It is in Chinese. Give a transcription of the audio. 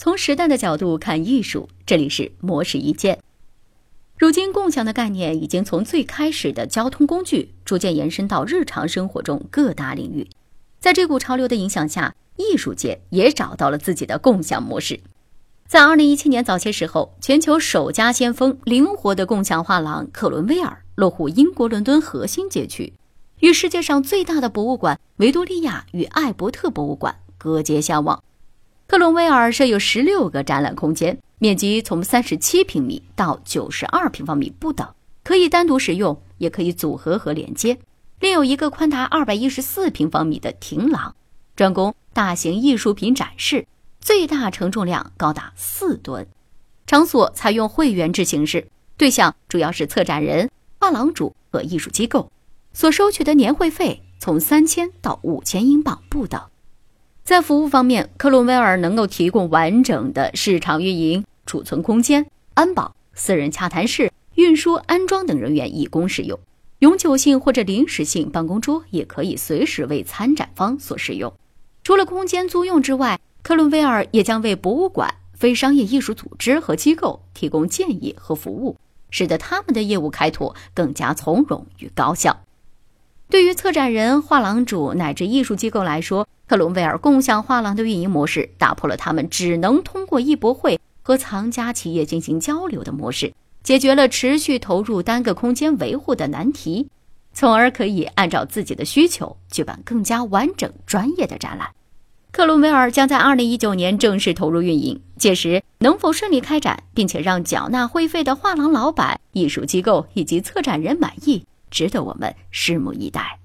从时代的角度看艺术，这里是模式一见。如今，共享的概念已经从最开始的交通工具，逐渐延伸到日常生活中各大领域。在这股潮流的影响下，艺术界也找到了自己的共享模式。在2017年早些时候，全球首家先锋灵活的共享画廊克伦威尔落户英国伦敦核心街区，与世界上最大的博物馆维多利亚与艾伯特博物馆隔街相望。克伦威尔设有十六个展览空间，面积从三十七平米到九十二平方米不等，可以单独使用，也可以组合和连接。另有一个宽达二百一十四平方米的亭廊，专供大型艺术品展示，最大承重量高达四吨。场所采用会员制形式，对象主要是策展人、画廊主和艺术机构，所收取的年会费从三千到五千英镑不等。在服务方面，克伦威尔能够提供完整的市场运营、储存空间、安保、私人洽谈室、运输、安装等人员以供使用。永久性或者临时性办公桌也可以随时为参展方所使用。除了空间租用之外，克伦威尔也将为博物馆、非商业艺术组织和机构提供建议和服务，使得他们的业务开拓更加从容与高效。对于策展人、画廊主乃至艺术机构来说，克伦威尔共享画廊的运营模式打破了他们只能通过艺博会和藏家企业进行交流的模式，解决了持续投入单个空间维护的难题，从而可以按照自己的需求举办更加完整、专业的展览。克伦威尔将在二零一九年正式投入运营，届时能否顺利开展，并且让缴纳会费的画廊老板、艺术机构以及策展人满意？值得我们拭目以待。